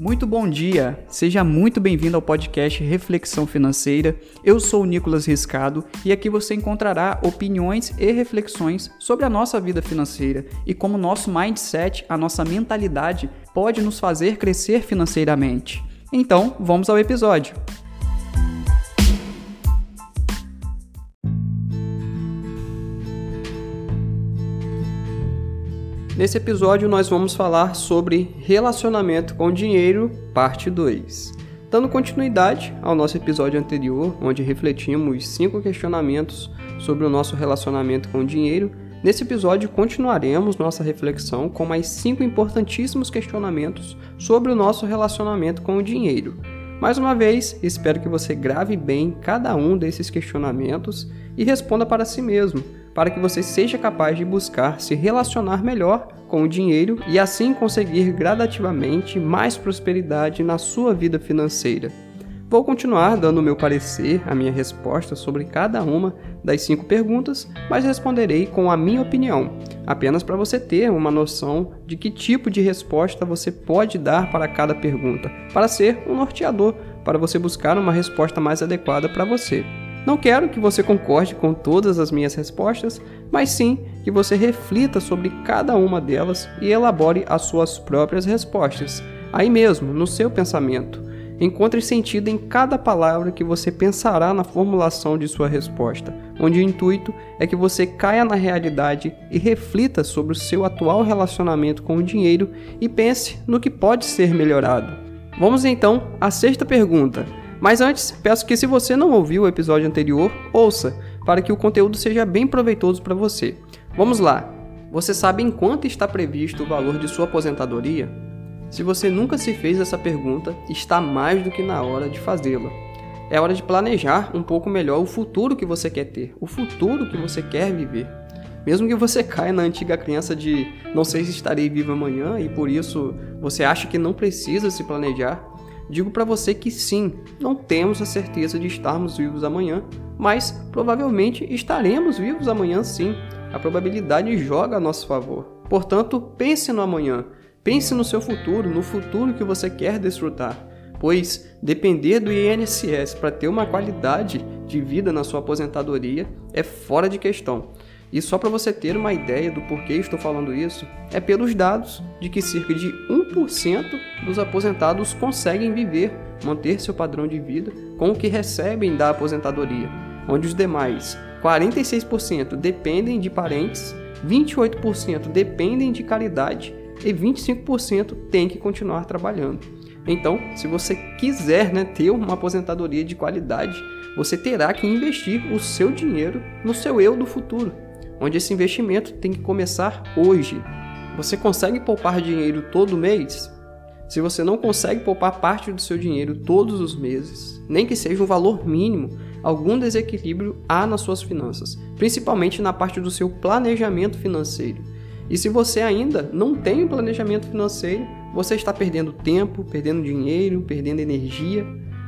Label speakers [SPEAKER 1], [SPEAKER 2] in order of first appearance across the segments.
[SPEAKER 1] Muito bom dia, seja muito bem-vindo ao podcast Reflexão Financeira. Eu sou o Nicolas Riscado e aqui você encontrará opiniões e reflexões sobre a nossa vida financeira e como nosso mindset, a nossa mentalidade, pode nos fazer crescer financeiramente. Então, vamos ao episódio. Nesse episódio, nós vamos falar sobre relacionamento com dinheiro, parte 2. Dando continuidade ao nosso episódio anterior, onde refletimos cinco questionamentos sobre o nosso relacionamento com dinheiro, nesse episódio continuaremos nossa reflexão com mais cinco importantíssimos questionamentos sobre o nosso relacionamento com o dinheiro. Mais uma vez, espero que você grave bem cada um desses questionamentos e responda para si mesmo para que você seja capaz de buscar se relacionar melhor com o dinheiro e assim conseguir gradativamente mais prosperidade na sua vida financeira. Vou continuar dando o meu parecer, a minha resposta sobre cada uma das cinco perguntas, mas responderei com a minha opinião, apenas para você ter uma noção de que tipo de resposta você pode dar para cada pergunta, para ser um norteador, para você buscar uma resposta mais adequada para você. Não quero que você concorde com todas as minhas respostas, mas sim que você reflita sobre cada uma delas e elabore as suas próprias respostas, aí mesmo, no seu pensamento. Encontre sentido em cada palavra que você pensará na formulação de sua resposta, onde o intuito é que você caia na realidade e reflita sobre o seu atual relacionamento com o dinheiro e pense no que pode ser melhorado. Vamos então à sexta pergunta mas antes, peço que se você não ouviu o episódio anterior, ouça, para que o conteúdo seja bem proveitoso para você. Vamos lá! Você sabe em quanto está previsto o valor de sua aposentadoria? Se você nunca se fez essa pergunta, está mais do que na hora de fazê-la. É hora de planejar um pouco melhor o futuro que você quer ter, o futuro que você quer viver. Mesmo que você caia na antiga crença de não sei se estarei vivo amanhã e por isso você acha que não precisa se planejar, Digo para você que sim, não temos a certeza de estarmos vivos amanhã, mas provavelmente estaremos vivos amanhã sim. A probabilidade joga a nosso favor. Portanto, pense no amanhã, pense no seu futuro, no futuro que você quer desfrutar. Pois depender do INSS para ter uma qualidade de vida na sua aposentadoria é fora de questão. E só para você ter uma ideia do porquê estou falando isso, é pelos dados de que cerca de 1% dos aposentados conseguem viver, manter seu padrão de vida com o que recebem da aposentadoria, onde os demais 46% dependem de parentes, 28% dependem de caridade e 25% têm que continuar trabalhando. Então, se você quiser né, ter uma aposentadoria de qualidade, você terá que investir o seu dinheiro no seu eu do futuro onde esse investimento tem que começar hoje. Você consegue poupar dinheiro todo mês? Se você não consegue poupar parte do seu dinheiro todos os meses, nem que seja um valor mínimo, algum desequilíbrio há nas suas finanças, principalmente na parte do seu planejamento financeiro. E se você ainda não tem um planejamento financeiro, você está perdendo tempo, perdendo dinheiro, perdendo energia,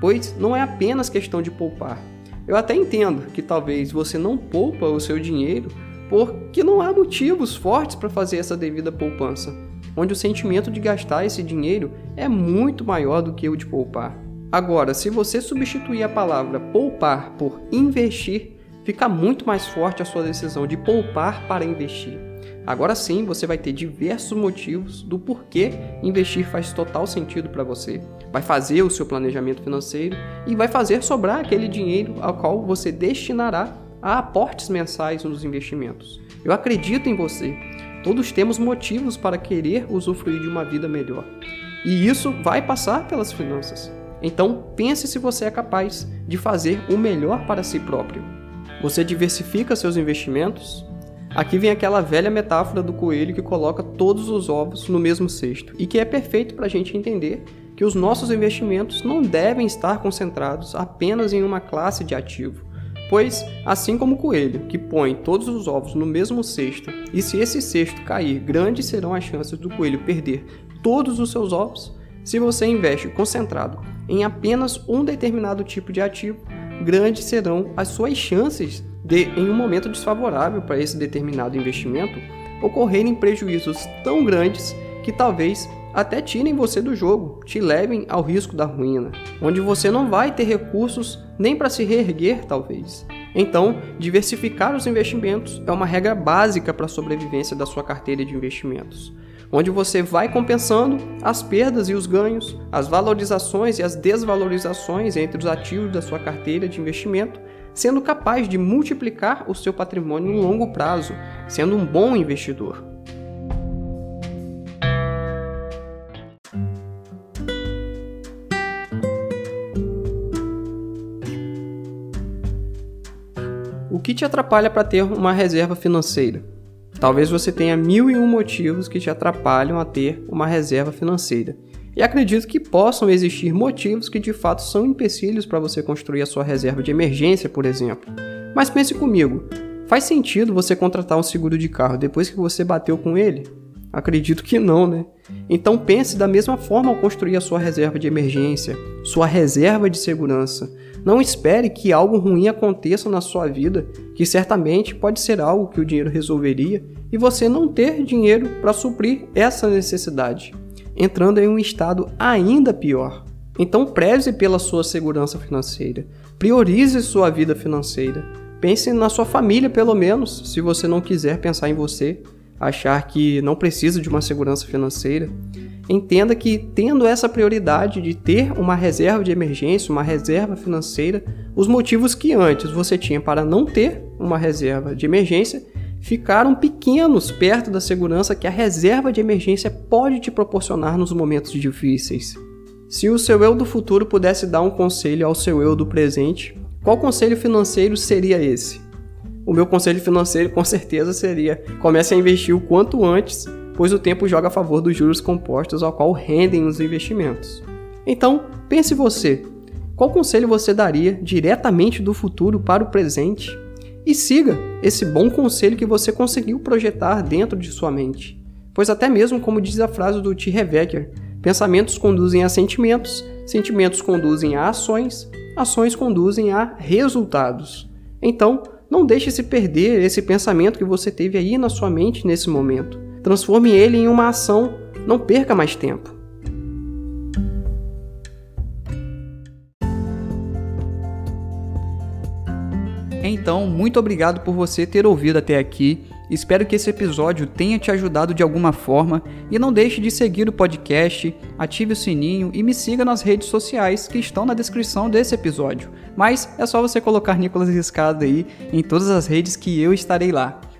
[SPEAKER 1] pois não é apenas questão de poupar. Eu até entendo que talvez você não poupa o seu dinheiro porque não há motivos fortes para fazer essa devida poupança, onde o sentimento de gastar esse dinheiro é muito maior do que o de poupar. Agora, se você substituir a palavra poupar por investir, fica muito mais forte a sua decisão de poupar para investir. Agora sim, você vai ter diversos motivos do porquê investir faz total sentido para você. Vai fazer o seu planejamento financeiro e vai fazer sobrar aquele dinheiro ao qual você destinará a aportes mensais nos investimentos. Eu acredito em você. Todos temos motivos para querer usufruir de uma vida melhor. E isso vai passar pelas finanças. Então, pense se você é capaz de fazer o melhor para si próprio. Você diversifica seus investimentos? Aqui vem aquela velha metáfora do coelho que coloca todos os ovos no mesmo cesto e que é perfeito para a gente entender que os nossos investimentos não devem estar concentrados apenas em uma classe de ativo, Pois, assim como o coelho, que põe todos os ovos no mesmo cesto, e se esse cesto cair, grandes serão as chances do coelho perder todos os seus ovos, se você investe concentrado em apenas um determinado tipo de ativo, grandes serão as suas chances de, em um momento desfavorável para esse determinado investimento, ocorrerem prejuízos tão grandes que talvez até tirem você do jogo, te levem ao risco da ruína, onde você não vai ter recursos nem para se reerguer, talvez. Então, diversificar os investimentos é uma regra básica para a sobrevivência da sua carteira de investimentos, onde você vai compensando as perdas e os ganhos, as valorizações e as desvalorizações entre os ativos da sua carteira de investimento, sendo capaz de multiplicar o seu patrimônio no longo prazo, sendo um bom investidor. Que te atrapalha para ter uma reserva financeira? Talvez você tenha mil e um motivos que te atrapalham a ter uma reserva financeira. E acredito que possam existir motivos que de fato são empecilhos para você construir a sua reserva de emergência, por exemplo. Mas pense comigo, faz sentido você contratar um seguro de carro depois que você bateu com ele? Acredito que não, né? Então pense da mesma forma ao construir a sua reserva de emergência, sua reserva de segurança. Não espere que algo ruim aconteça na sua vida, que certamente pode ser algo que o dinheiro resolveria, e você não ter dinheiro para suprir essa necessidade, entrando em um estado ainda pior. Então preze pela sua segurança financeira, priorize sua vida financeira. Pense na sua família, pelo menos, se você não quiser pensar em você, achar que não precisa de uma segurança financeira entenda que tendo essa prioridade de ter uma reserva de emergência, uma reserva financeira, os motivos que antes você tinha para não ter uma reserva de emergência ficaram pequenos perto da segurança que a reserva de emergência pode te proporcionar nos momentos difíceis. Se o seu eu do futuro pudesse dar um conselho ao seu eu do presente, qual conselho financeiro seria esse? O meu conselho financeiro com certeza seria: comece a investir o quanto antes pois o tempo joga a favor dos juros compostos ao qual rendem os investimentos. Então, pense você, qual conselho você daria diretamente do futuro para o presente? E siga esse bom conselho que você conseguiu projetar dentro de sua mente. Pois até mesmo como diz a frase do T. Revecker, pensamentos conduzem a sentimentos, sentimentos conduzem a ações, ações conduzem a resultados. Então, não deixe se perder esse pensamento que você teve aí na sua mente nesse momento. Transforme ele em uma ação. Não perca mais tempo. Então, muito obrigado por você ter ouvido até aqui. Espero que esse episódio tenha te ajudado de alguma forma e não deixe de seguir o podcast, ative o sininho e me siga nas redes sociais que estão na descrição desse episódio. Mas é só você colocar Nicolas Riscado aí em todas as redes que eu estarei lá.